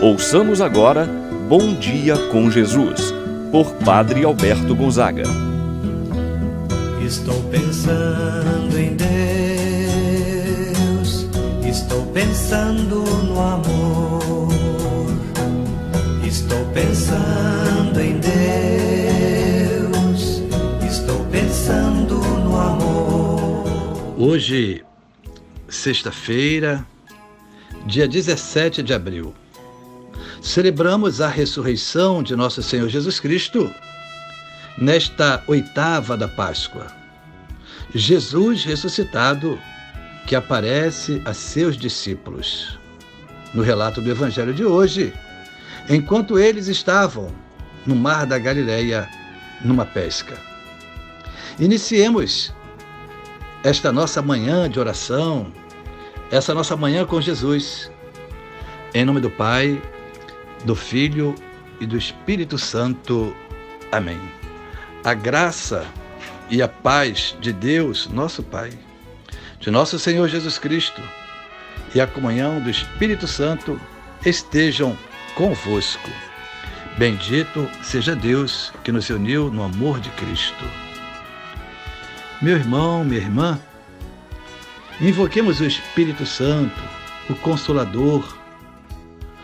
Ouçamos agora Bom Dia com Jesus, por Padre Alberto Gonzaga. Estou pensando em Deus, estou pensando no amor, estou pensando em Deus, estou pensando no amor. Hoje, sexta-feira, dia 17 de abril, celebramos a ressurreição de nosso Senhor Jesus Cristo nesta oitava da Páscoa. Jesus ressuscitado que aparece a seus discípulos. No relato do Evangelho de hoje, enquanto eles estavam no mar da Galileia numa pesca. Iniciemos esta nossa manhã de oração, essa nossa manhã com Jesus. Em nome do Pai, do Filho e do Espírito Santo. Amém. A graça e a paz de Deus, nosso Pai, de nosso Senhor Jesus Cristo e a comunhão do Espírito Santo estejam convosco. Bendito seja Deus que nos uniu no amor de Cristo. Meu irmão, minha irmã, invoquemos o Espírito Santo, o Consolador,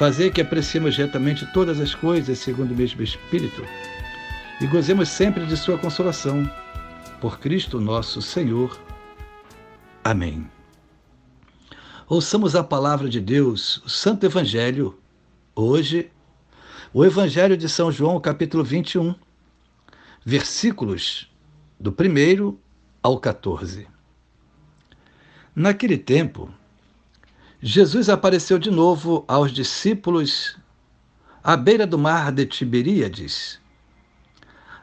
Fazer que apreciemos retamente todas as coisas segundo o mesmo Espírito e gozemos sempre de Sua consolação. Por Cristo nosso Senhor. Amém. Ouçamos a palavra de Deus, o Santo Evangelho, hoje, o Evangelho de São João, capítulo 21, versículos do 1 ao 14. Naquele tempo, Jesus apareceu de novo aos discípulos à beira do mar de Tiberíades.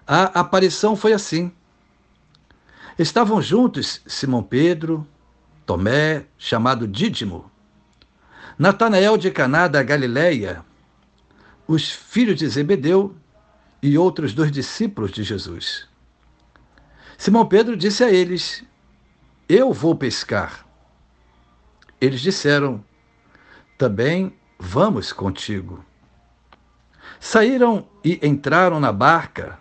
A aparição foi assim. Estavam juntos Simão Pedro, Tomé, chamado Dídimo, Natanael de Caná da Galileia, os filhos de Zebedeu e outros dois discípulos de Jesus. Simão Pedro disse a eles: Eu vou pescar. Eles disseram: Também vamos contigo. Saíram e entraram na barca,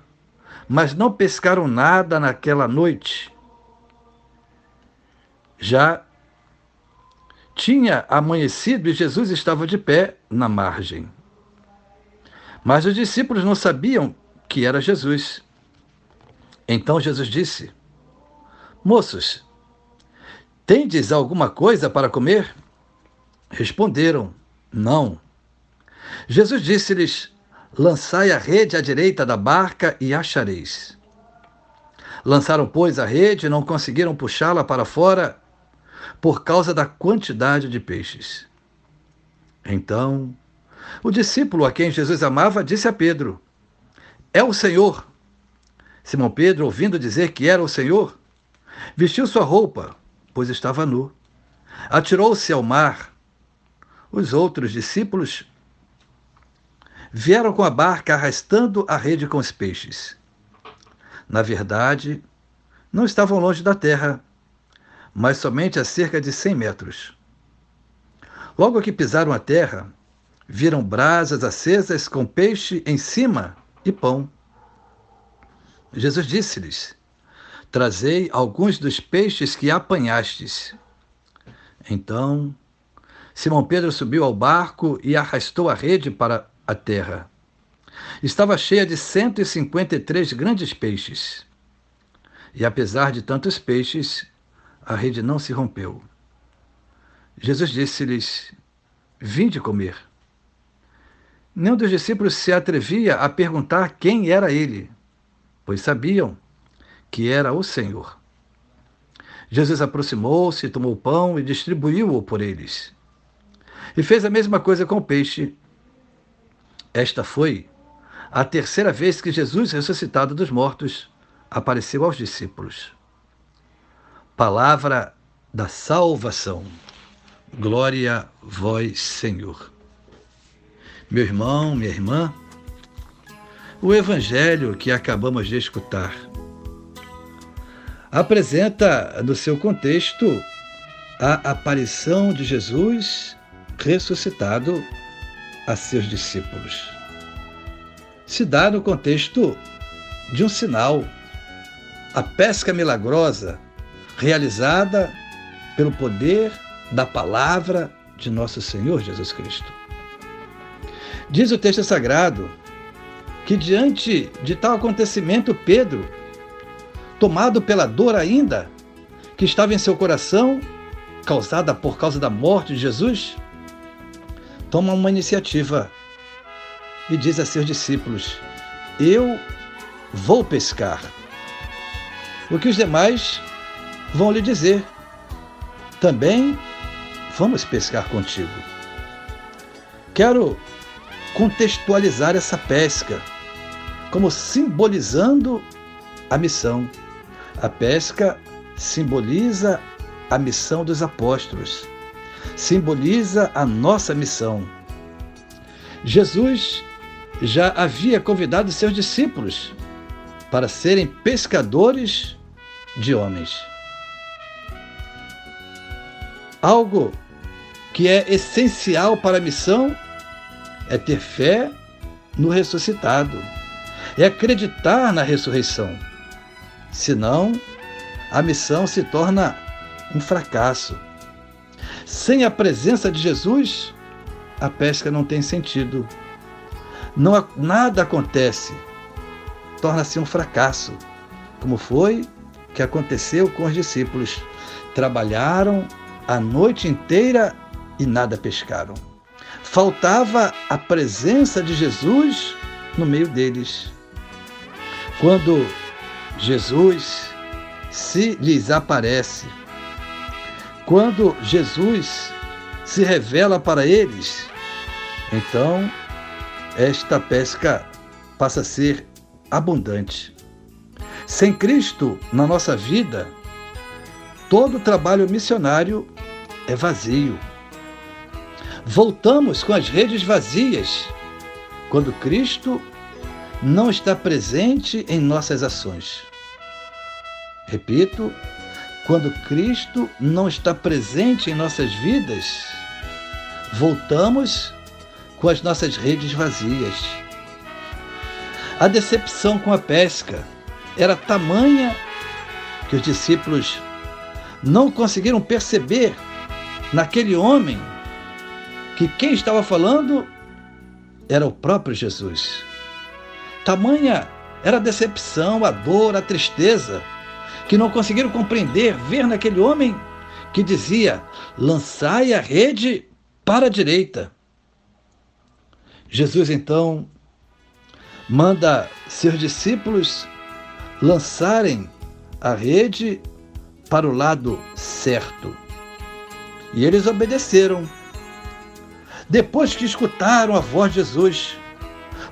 mas não pescaram nada naquela noite. Já tinha amanhecido e Jesus estava de pé na margem. Mas os discípulos não sabiam que era Jesus. Então Jesus disse: Moços, Tendes alguma coisa para comer? Responderam: Não. Jesus disse-lhes: Lançai a rede à direita da barca e achareis. Lançaram, pois, a rede e não conseguiram puxá-la para fora por causa da quantidade de peixes. Então, o discípulo a quem Jesus amava disse a Pedro: É o Senhor. Simão Pedro, ouvindo dizer que era o Senhor, vestiu sua roupa pois estava nu. Atirou-se ao mar. Os outros discípulos vieram com a barca arrastando a rede com os peixes. Na verdade, não estavam longe da terra, mas somente a cerca de cem metros. Logo que pisaram a terra, viram brasas acesas com peixe em cima e pão. Jesus disse-lhes: Trazei alguns dos peixes que apanhastes. Então, Simão Pedro subiu ao barco e arrastou a rede para a terra. Estava cheia de 153 grandes peixes. E apesar de tantos peixes, a rede não se rompeu. Jesus disse-lhes: Vinde comer. Nenhum dos discípulos se atrevia a perguntar quem era ele, pois sabiam que era o Senhor. Jesus aproximou-se, tomou o pão e distribuiu-o por eles. E fez a mesma coisa com o peixe. Esta foi a terceira vez que Jesus, ressuscitado dos mortos, apareceu aos discípulos. Palavra da salvação. Glória a vós, Senhor. Meu irmão, minha irmã, o evangelho que acabamos de escutar apresenta no seu contexto a aparição de Jesus ressuscitado a seus discípulos. Se dá no contexto de um sinal, a pesca milagrosa realizada pelo poder da palavra de nosso Senhor Jesus Cristo. Diz o texto sagrado que diante de tal acontecimento, Pedro, tomado pela dor ainda que estava em seu coração, causada por causa da morte de Jesus, toma uma iniciativa e diz a seus discípulos: Eu vou pescar. O que os demais vão lhe dizer: Também vamos pescar contigo. Quero contextualizar essa pesca como simbolizando a missão. A pesca simboliza a missão dos apóstolos, simboliza a nossa missão. Jesus já havia convidado seus discípulos para serem pescadores de homens. Algo que é essencial para a missão é ter fé no ressuscitado é acreditar na ressurreição. Senão, a missão se torna um fracasso. Sem a presença de Jesus, a pesca não tem sentido. Não, nada acontece. Torna-se um fracasso, como foi que aconteceu com os discípulos. Trabalharam a noite inteira e nada pescaram. Faltava a presença de Jesus no meio deles. Quando Jesus se lhes aparece, quando Jesus se revela para eles, então esta pesca passa a ser abundante. Sem Cristo na nossa vida, todo trabalho missionário é vazio. Voltamos com as redes vazias quando Cristo não está presente em nossas ações. Repito, quando Cristo não está presente em nossas vidas, voltamos com as nossas redes vazias. A decepção com a pesca era tamanha que os discípulos não conseguiram perceber naquele homem que quem estava falando era o próprio Jesus. Tamanha era a decepção, a dor, a tristeza, que não conseguiram compreender, ver naquele homem que dizia: lançai a rede para a direita. Jesus então manda seus discípulos lançarem a rede para o lado certo. E eles obedeceram. Depois que escutaram a voz de Jesus,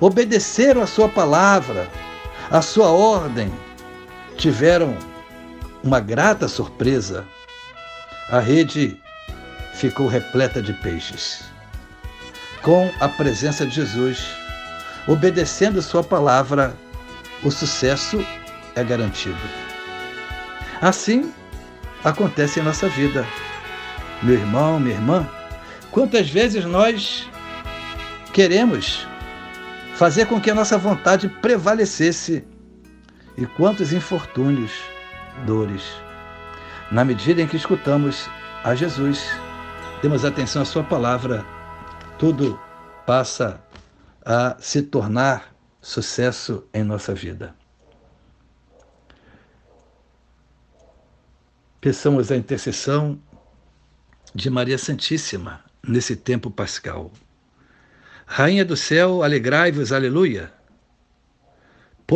obedeceram a sua palavra, a sua ordem, tiveram uma grata surpresa. A rede ficou repleta de peixes. Com a presença de Jesus, obedecendo sua palavra, o sucesso é garantido. Assim acontece em nossa vida. Meu irmão, minha irmã, quantas vezes nós queremos fazer com que a nossa vontade prevalecesse. E quantos infortúnios, dores. Na medida em que escutamos a Jesus, demos atenção à Sua palavra, tudo passa a se tornar sucesso em nossa vida. Peçamos a intercessão de Maria Santíssima nesse tempo pascal. Rainha do céu, alegrai-vos, aleluia.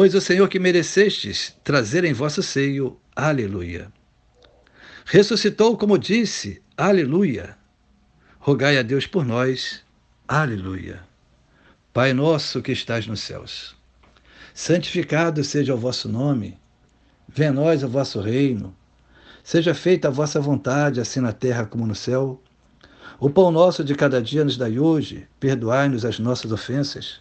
Pois o Senhor que merecestes trazer em vosso seio, aleluia. Ressuscitou, como disse, aleluia. Rogai a Deus por nós, aleluia. Pai nosso que estás nos céus, santificado seja o vosso nome, venha nós o vosso reino, seja feita a vossa vontade, assim na terra como no céu. O pão nosso de cada dia nos dai hoje, perdoai-nos as nossas ofensas,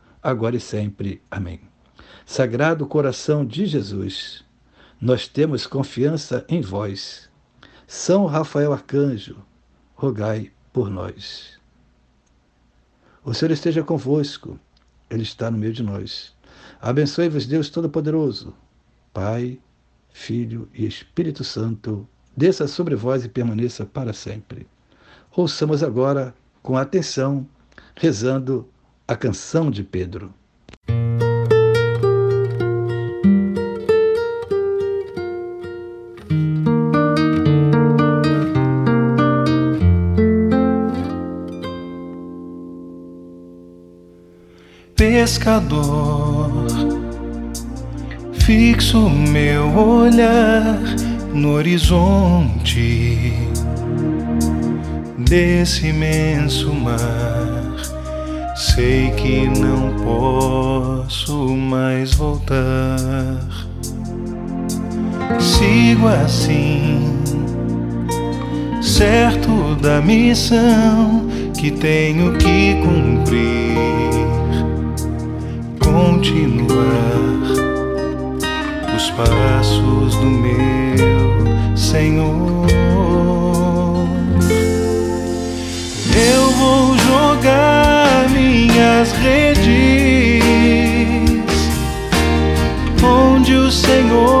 agora e sempre. Amém. Sagrado coração de Jesus, nós temos confiança em vós. São Rafael Arcanjo, rogai por nós. O Senhor esteja convosco, Ele está no meio de nós. Abençoe-vos, Deus Todo-Poderoso, Pai, Filho e Espírito Santo, desça sobre vós e permaneça para sempre. Ouçamos agora, com atenção, rezando a canção de Pedro. pescador, fixo meu olhar no horizonte desse imenso mar. Sei que não posso mais voltar. Sigo assim, certo da missão que tenho que cumprir continuar os passos do meu Senhor. Eu vou jogar minhas redes onde o Senhor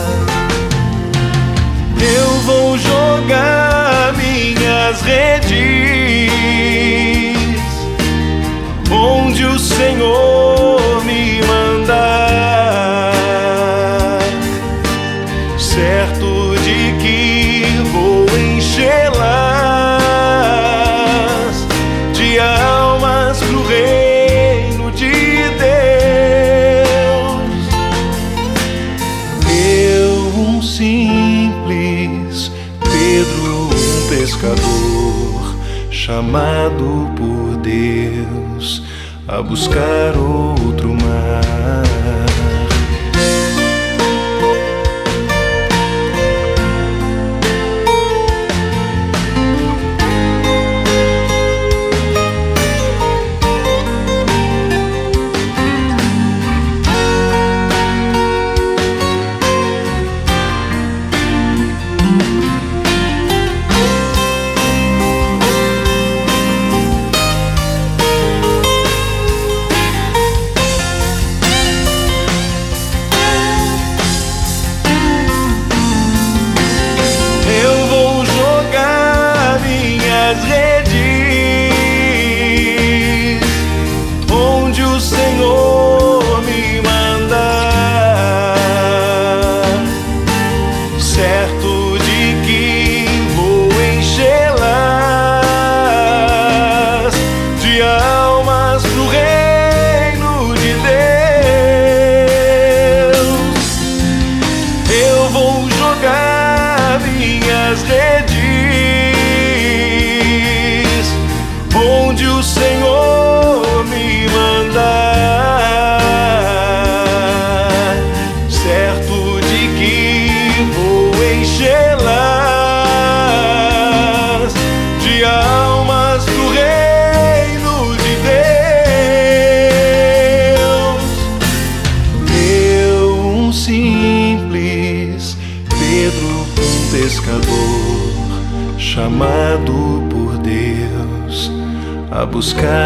Redes onde o Senhor me mandar certo de que vou enchê-las de almas pro reino de Deus. Eu, um simples Pedro, um pescador, chamado por Deus a buscar outro mar. Buscar